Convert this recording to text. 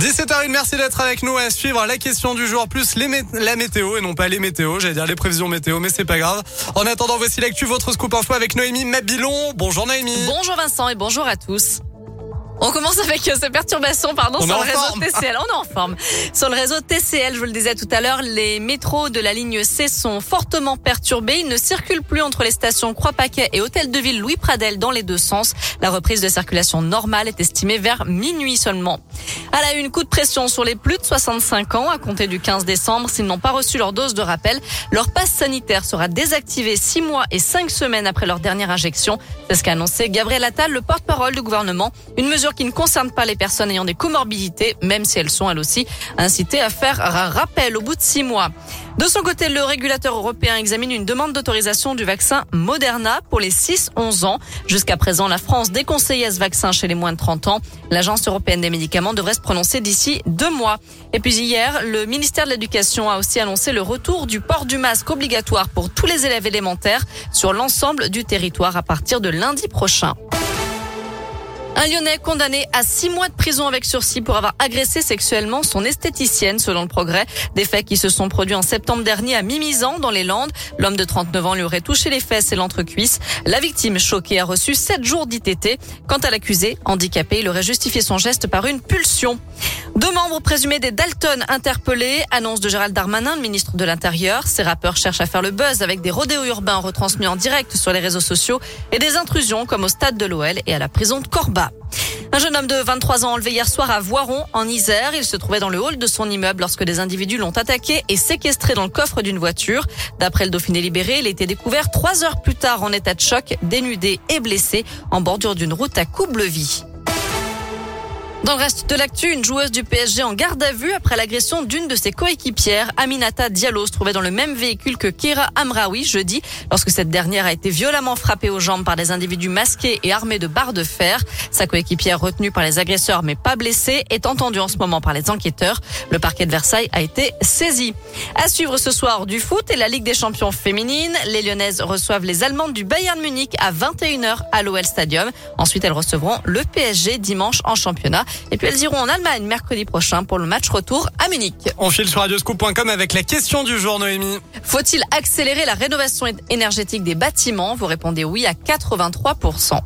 17h01, merci d'être avec nous à suivre la question du jour, plus les la météo et non pas les météos, j'allais dire les prévisions météo, mais c'est pas grave. En attendant, voici l'actu, votre scoop info avec Noémie Mabilon. Bonjour Noémie. Bonjour Vincent et bonjour à tous. On commence avec euh, ces perturbations, pardon, sur le réseau TCL. On est en forme. Sur le réseau TCL, je vous le disais tout à l'heure, les métros de la ligne C sont fortement perturbés. Ils ne circulent plus entre les stations Croix-Paquet et Hôtel de Ville Louis Pradel dans les deux sens. La reprise de circulation normale est estimée vers minuit seulement. Elle a eu une coup de pression sur les plus de 65 ans à compter du 15 décembre. S'ils n'ont pas reçu leur dose de rappel, leur passe sanitaire sera désactivé 6 mois et 5 semaines après leur dernière injection. C'est ce qu'a annoncé Gabriel Attal, le porte-parole du gouvernement. Une mesure qui ne concerne pas les personnes ayant des comorbidités, même si elles sont elles aussi incitées à faire un rappel au bout de six mois. De son côté, le régulateur européen examine une demande d'autorisation du vaccin Moderna pour les 6-11 ans. Jusqu'à présent, la France déconseillait ce vaccin chez les moins de 30 ans. L'Agence européenne des médicaments devrait se prononcer d'ici deux mois. Et puis hier, le ministère de l'Éducation a aussi annoncé le retour du port du masque obligatoire pour tous les élèves élémentaires sur l'ensemble du territoire à partir de lundi prochain. Un Lyonnais condamné à six mois de prison avec sursis pour avoir agressé sexuellement son esthéticienne, selon le progrès. Des faits qui se sont produits en septembre dernier à Mimizan, dans les Landes. L'homme de 39 ans lui aurait touché les fesses et l'entrecuisse. La victime, choquée, a reçu sept jours d'ITT. Quant à l'accusé, handicapé, il aurait justifié son geste par une pulsion. Deux membres présumés des Dalton interpellés. Annonce de Gérald Darmanin, le ministre de l'Intérieur. Ces rappeurs cherchent à faire le buzz avec des rodéos urbains retransmis en direct sur les réseaux sociaux et des intrusions comme au stade de l'OL et à la prison de Corba. Un jeune homme de 23 ans enlevé hier soir à Voiron, en Isère. Il se trouvait dans le hall de son immeuble lorsque des individus l'ont attaqué et séquestré dans le coffre d'une voiture. D'après le Dauphiné libéré, il a été découvert trois heures plus tard en état de choc, dénudé et blessé en bordure d'une route à Coublevie. Dans le reste de l'actu, une joueuse du PSG en garde à vue après l'agression d'une de ses coéquipières, Aminata Diallo, se trouvait dans le même véhicule que Kira Amraoui jeudi, lorsque cette dernière a été violemment frappée aux jambes par des individus masqués et armés de barres de fer. Sa coéquipière, retenue par les agresseurs mais pas blessée, est entendue en ce moment par les enquêteurs. Le parquet de Versailles a été saisi. À suivre ce soir du foot et la Ligue des champions féminines. Les Lyonnaises reçoivent les Allemandes du Bayern Munich à 21h à l'OL Stadium. Ensuite, elles recevront le PSG dimanche en championnat. Et puis elles iront en Allemagne mercredi prochain pour le match retour à Munich. On file sur radioscoop.com avec la question du jour, Noémie. Faut-il accélérer la rénovation énergétique des bâtiments? Vous répondez oui à 83%.